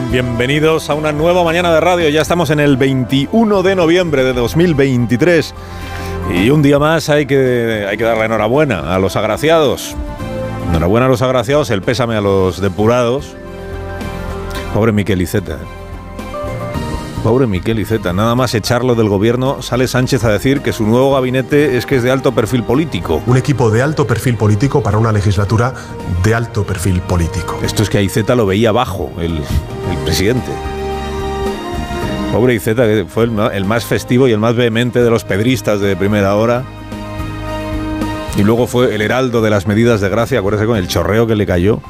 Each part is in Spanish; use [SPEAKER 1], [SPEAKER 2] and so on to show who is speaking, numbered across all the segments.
[SPEAKER 1] Bienvenidos a una nueva mañana de radio. Ya estamos en el 21 de noviembre de 2023. Y un día más hay que, hay que dar la enhorabuena a los agraciados. Enhorabuena a los agraciados, el pésame a los depurados. Pobre Miquel Iceta. Pobre Miquel Iceta. Nada más echarlo del gobierno, sale Sánchez a decir que su nuevo gabinete es que es de alto perfil político.
[SPEAKER 2] Un equipo de alto perfil político para una legislatura de alto perfil político.
[SPEAKER 1] Esto es que a Iceta lo veía bajo, el, el presidente. Pobre Iceta, que fue el, el más festivo y el más vehemente de los pedristas de primera hora. Y luego fue el heraldo de las medidas de gracia, acuérdese con el chorreo que le cayó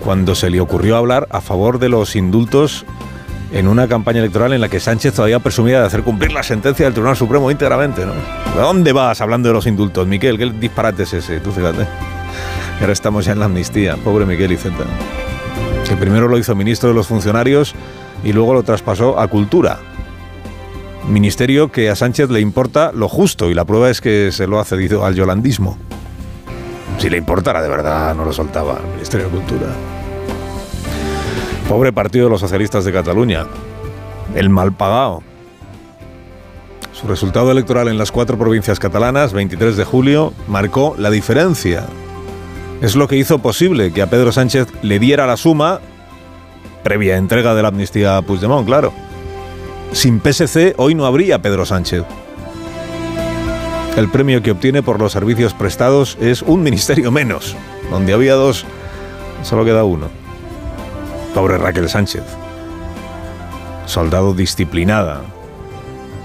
[SPEAKER 1] cuando se le ocurrió hablar a favor de los indultos en una campaña electoral en la que Sánchez todavía presumía de hacer cumplir la sentencia del Tribunal Supremo íntegramente, ¿no? ¿A dónde vas hablando de los indultos, Miquel? ¿Qué disparate es ese? Tú fíjate. Ahora estamos ya en la amnistía. Pobre Miquel Iceta. Que primero lo hizo ministro de los funcionarios y luego lo traspasó a Cultura. Ministerio que a Sánchez le importa lo justo y la prueba es que se lo ha cedido al yolandismo. Si le importara de verdad, no lo soltaba el Ministerio de Cultura. Pobre partido de los socialistas de Cataluña. El mal pagado. Su resultado electoral en las cuatro provincias catalanas, 23 de julio, marcó la diferencia. Es lo que hizo posible que a Pedro Sánchez le diera la suma, previa entrega de la amnistía a Puigdemont, claro. Sin PSC hoy no habría Pedro Sánchez. El premio que obtiene por los servicios prestados es un ministerio menos. Donde había dos, solo queda uno. Pobre Raquel Sánchez. Soldado disciplinada,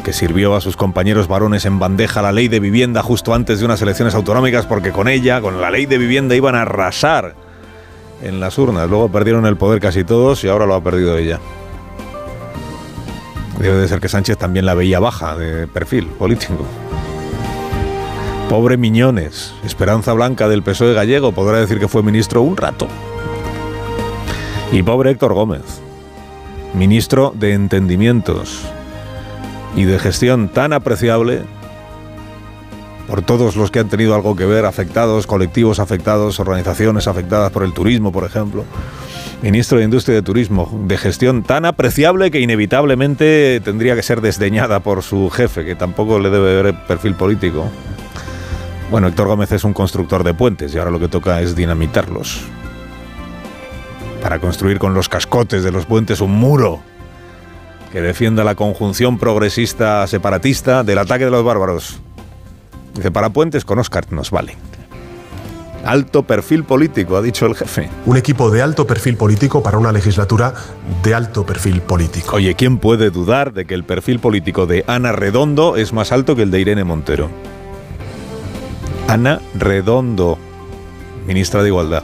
[SPEAKER 1] que sirvió a sus compañeros varones en bandeja la ley de vivienda justo antes de unas elecciones autonómicas porque con ella, con la ley de vivienda, iban a arrasar en las urnas. Luego perdieron el poder casi todos y ahora lo ha perdido ella. Debe de ser que Sánchez también la veía baja de perfil político. Pobre Miñones, Esperanza Blanca del PSOE gallego, podrá decir que fue ministro un rato. Y pobre Héctor Gómez, ministro de Entendimientos y de gestión tan apreciable por todos los que han tenido algo que ver, afectados, colectivos afectados, organizaciones afectadas por el turismo, por ejemplo. Ministro de Industria y de Turismo, de gestión tan apreciable que inevitablemente tendría que ser desdeñada por su jefe, que tampoco le debe ver perfil político. Bueno, Héctor Gómez es un constructor de puentes y ahora lo que toca es dinamitarlos. Para construir con los cascotes de los puentes un muro que defienda la conjunción progresista separatista del ataque de los bárbaros. Dice, para puentes con Oscar nos vale. Alto perfil político, ha dicho el jefe.
[SPEAKER 2] Un equipo de alto perfil político para una legislatura de alto perfil político.
[SPEAKER 1] Oye, ¿quién puede dudar de que el perfil político de Ana Redondo es más alto que el de Irene Montero? Ana Redondo, ministra de Igualdad.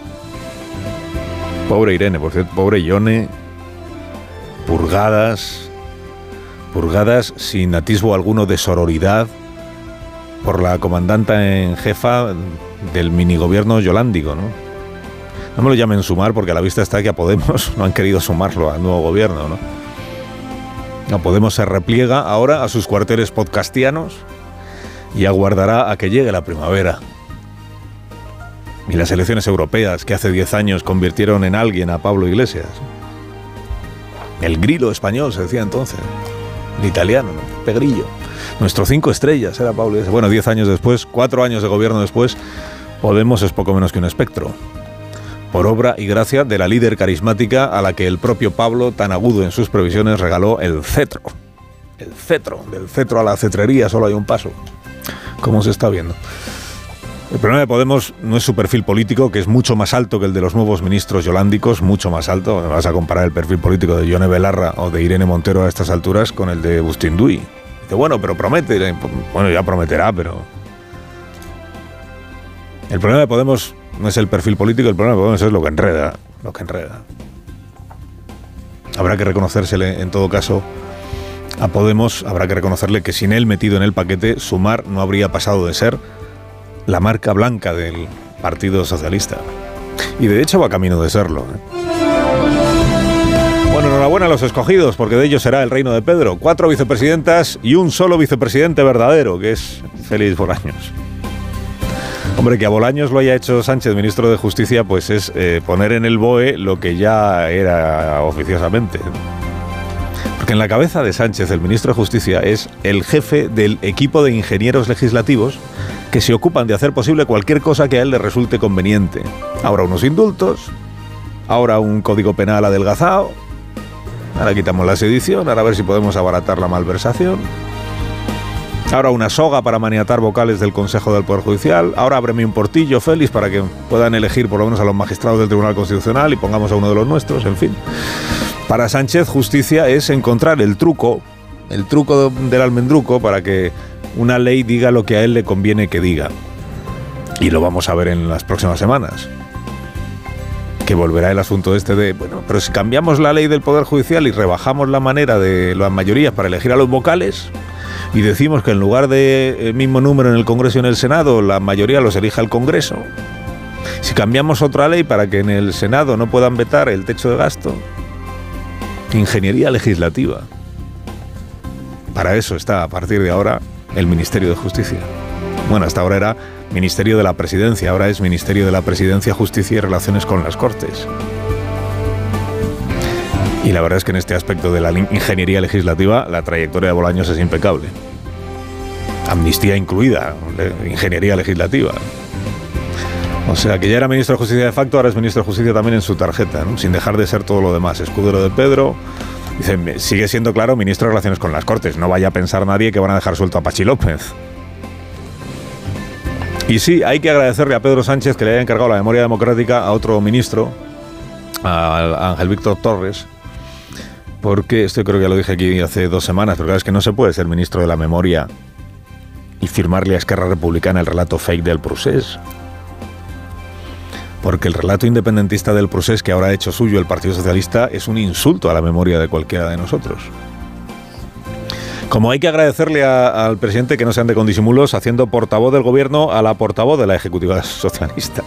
[SPEAKER 1] Pobre Irene, por cierto, pobre Ione. Purgadas, purgadas sin atisbo alguno de sororidad por la comandanta en jefa del minigobierno yolándico, ¿no? No me lo llamen sumar porque a la vista está que a Podemos no han querido sumarlo al nuevo gobierno, ¿no? No, Podemos se repliega ahora a sus cuarteles podcastianos y aguardará a que llegue la primavera. Y las elecciones europeas que hace 10 años convirtieron en alguien a Pablo Iglesias. El grilo español se decía entonces. El italiano, ¿no? Pegrillo. Nuestro cinco estrellas era Pablo Iglesias. Bueno, 10 años después, cuatro años de gobierno después, Podemos es poco menos que un espectro. Por obra y gracia de la líder carismática a la que el propio Pablo, tan agudo en sus previsiones, regaló el cetro. El cetro. Del cetro a la cetrería solo hay un paso. Como se está viendo. El problema de Podemos no es su perfil político, que es mucho más alto que el de los nuevos ministros yolándicos, mucho más alto. Vas a comparar el perfil político de Yone Belarra o de Irene Montero a estas alturas con el de Bustín Dui. Dice, bueno, pero promete. Bueno, ya prometerá, pero... El problema de Podemos no es el perfil político, el problema de Podemos es lo que enreda. Lo que enreda. Habrá que reconocérsele, en todo caso, A Podemos habrá que reconocerle que sin él metido en el paquete, Sumar no habría pasado de ser la marca blanca del Partido Socialista. Y de hecho va camino de serlo. ¿eh? Bueno, enhorabuena a los escogidos, porque de ellos será el reino de Pedro. Cuatro vicepresidentas y un solo vicepresidente verdadero, que es Félix Bolaños. Hombre, que a Bolaños lo haya hecho Sánchez, ministro de Justicia, pues es eh, poner en el BOE lo que ya era oficiosamente. Porque en la cabeza de Sánchez, el ministro de Justicia, es el jefe del equipo de ingenieros legislativos que se ocupan de hacer posible cualquier cosa que a él le resulte conveniente. Ahora unos indultos, ahora un código penal adelgazado, ahora quitamos la sedición, ahora a ver si podemos abaratar la malversación. Ahora una soga para maniatar vocales del Consejo del Poder Judicial. Ahora ábreme un portillo, Félix, para que puedan elegir por lo menos a los magistrados del Tribunal Constitucional y pongamos a uno de los nuestros, en fin. Para Sánchez, justicia es encontrar el truco, el truco del almendruco para que una ley diga lo que a él le conviene que diga. Y lo vamos a ver en las próximas semanas. Que volverá el asunto este de, bueno, pero si cambiamos la ley del Poder Judicial y rebajamos la manera de las mayorías para elegir a los vocales, y decimos que en lugar de el mismo número en el Congreso y en el Senado, la mayoría los elija el Congreso, si cambiamos otra ley para que en el Senado no puedan vetar el techo de gasto, ingeniería legislativa. Para eso está a partir de ahora el Ministerio de Justicia. Bueno, hasta ahora era Ministerio de la Presidencia, ahora es Ministerio de la Presidencia, Justicia y Relaciones con las Cortes. Y la verdad es que en este aspecto de la ingeniería legislativa la trayectoria de Bolaños es impecable. Amnistía incluida, ingeniería legislativa. O sea, que ya era ministro de Justicia de facto, ahora es ministro de Justicia también en su tarjeta, sin dejar de ser todo lo demás. Escudero de Pedro, dice, sigue siendo claro ministro de Relaciones con las Cortes. No vaya a pensar nadie que van a dejar suelto a Pachi López. Y sí, hay que agradecerle a Pedro Sánchez que le haya encargado la memoria democrática a otro ministro, a Ángel Víctor Torres, porque esto creo que ya lo dije aquí hace dos semanas, pero claro, es que no se puede ser ministro de la memoria y firmarle a Esquerra Republicana el relato fake del procés. Porque el relato independentista del procés que ahora ha hecho suyo el Partido Socialista es un insulto a la memoria de cualquiera de nosotros. Como hay que agradecerle al presidente que no se ande con disimulos haciendo portavoz del gobierno a la portavoz de la Ejecutiva Socialista.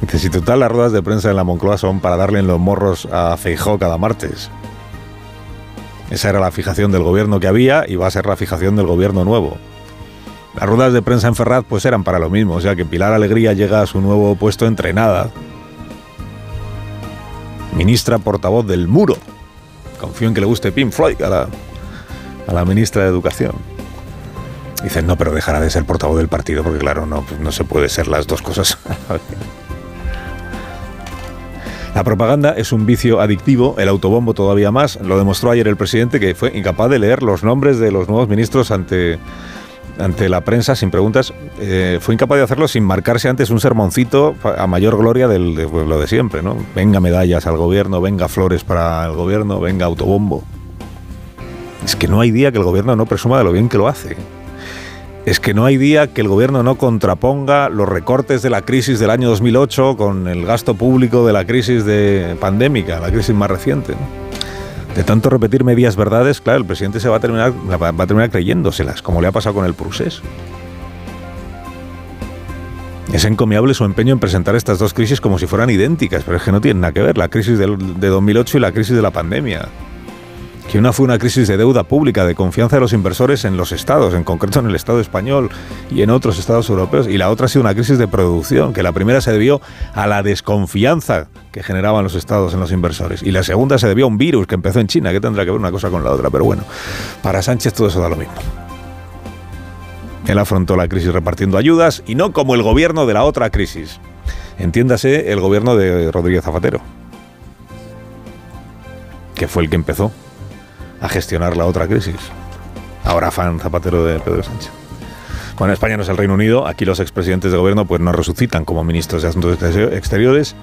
[SPEAKER 1] Dice, si las ruedas de prensa en la Moncloa son para darle en los morros a Feijó cada martes. Esa era la fijación del gobierno que había y va a ser la fijación del gobierno nuevo. Las ruedas de prensa en Ferraz pues eran para lo mismo, o sea que Pilar Alegría llega a su nuevo puesto entrenada. Ministra portavoz del muro. Confío en que le guste Pink Floyd a la, a la ministra de Educación. Dicen, no, pero dejará de ser portavoz del partido porque claro, no, no se puede ser las dos cosas. La propaganda es un vicio adictivo, el autobombo todavía más. Lo demostró ayer el presidente que fue incapaz de leer los nombres de los nuevos ministros ante, ante la prensa sin preguntas. Eh, fue incapaz de hacerlo sin marcarse antes un sermoncito a mayor gloria del, de lo de siempre. ¿no? Venga medallas al gobierno, venga flores para el gobierno, venga autobombo. Es que no hay día que el gobierno no presuma de lo bien que lo hace es que no hay día que el gobierno no contraponga los recortes de la crisis del año 2008 con el gasto público de la crisis de pandémica, la crisis más reciente. De tanto repetir medias verdades, claro, el presidente se va a terminar, creyéndoselas, como le ha pasado con el Prusés. Es encomiable su empeño en presentar estas dos crisis como si fueran idénticas, pero es que no tienen nada que ver, la crisis de 2008 y la crisis de la pandemia que una fue una crisis de deuda pública, de confianza de los inversores en los estados, en concreto en el Estado español y en otros estados europeos, y la otra ha sido una crisis de producción, que la primera se debió a la desconfianza que generaban los estados en los inversores, y la segunda se debió a un virus que empezó en China, que tendrá que ver una cosa con la otra, pero bueno, para Sánchez todo eso da lo mismo. Él afrontó la crisis repartiendo ayudas y no como el gobierno de la otra crisis. Entiéndase el gobierno de Rodríguez Zapatero, que fue el que empezó a gestionar la otra crisis. Ahora fan Zapatero de Pedro Sánchez. Cuando España no es el Reino Unido, aquí los expresidentes de gobierno pues no resucitan como ministros de Asuntos Exteriores.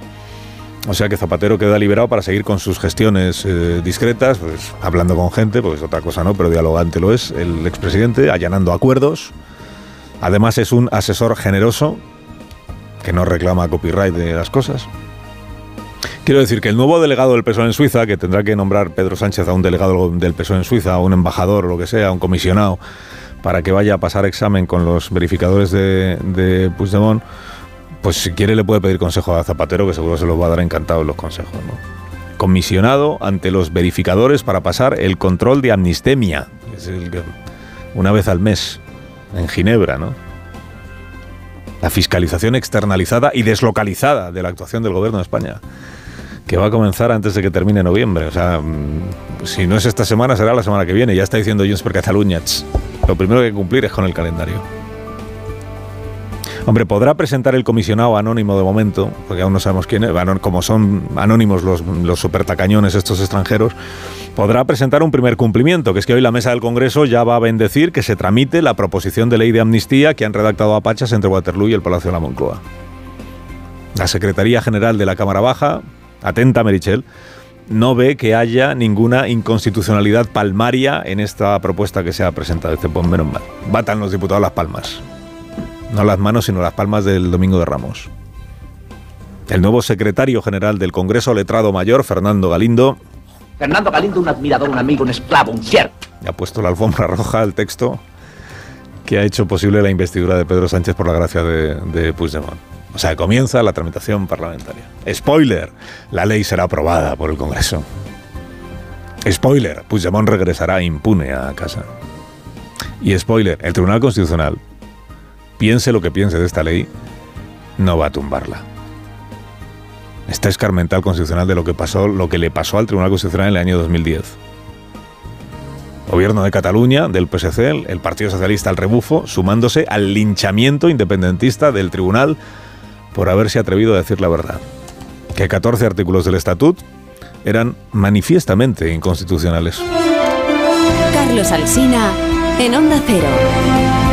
[SPEAKER 1] O sea que Zapatero queda liberado para seguir con sus gestiones eh, discretas, pues hablando con gente, pues otra cosa no, pero dialogante lo es el expresidente, allanando acuerdos. Además es un asesor generoso que no reclama copyright de las cosas. Quiero decir que el nuevo delegado del PSOE en Suiza, que tendrá que nombrar Pedro Sánchez a un delegado del PSOE en Suiza, a un embajador o lo que sea, a un comisionado, para que vaya a pasar examen con los verificadores de, de Puigdemont, pues si quiere le puede pedir consejo a Zapatero, que seguro se los va a dar encantado los consejos. Comisionado ante los verificadores para pasar el control de amnistemia, una vez al mes, en Ginebra, ¿no? La fiscalización externalizada y deslocalizada de la actuación del gobierno de España que va a comenzar antes de que termine noviembre. O sea, mm, si no es esta semana, será la semana que viene. Ya está diciendo Junts per Catalunya. Lo primero que hay que cumplir es con el calendario. Hombre, podrá presentar el comisionado anónimo de momento, porque aún no sabemos quién es, como son anónimos los, los supertacañones estos extranjeros, podrá presentar un primer cumplimiento, que es que hoy la mesa del Congreso ya va a bendecir que se tramite la proposición de ley de amnistía que han redactado a Pachas entre Waterloo y el Palacio de la Moncloa. La Secretaría General de la Cámara Baja, atenta Merichel, no ve que haya ninguna inconstitucionalidad palmaria en esta propuesta que se ha presentado. Dice, pues menos mal. Batan los diputados las palmas. No las manos, sino las palmas del Domingo de Ramos. El nuevo secretario general del Congreso, letrado mayor, Fernando Galindo.
[SPEAKER 3] Fernando Galindo, un admirador, un amigo, un esclavo, un siervo.
[SPEAKER 1] Ha puesto la alfombra roja al texto que ha hecho posible la investidura de Pedro Sánchez por la gracia de, de Puigdemont. O sea, comienza la tramitación parlamentaria. Spoiler, la ley será aprobada por el Congreso. Spoiler, Puigdemont regresará impune a casa. Y spoiler, el Tribunal Constitucional, piense lo que piense de esta ley, no va a tumbarla. Está escarmental constitucional de lo que pasó, lo que le pasó al Tribunal Constitucional en el año 2010. Gobierno de Cataluña, del PSC, el Partido Socialista al rebufo, sumándose al linchamiento independentista del Tribunal por haberse atrevido a decir la verdad. Que 14 artículos del estatut eran manifiestamente inconstitucionales.
[SPEAKER 4] Carlos Alsina, en Onda Cero.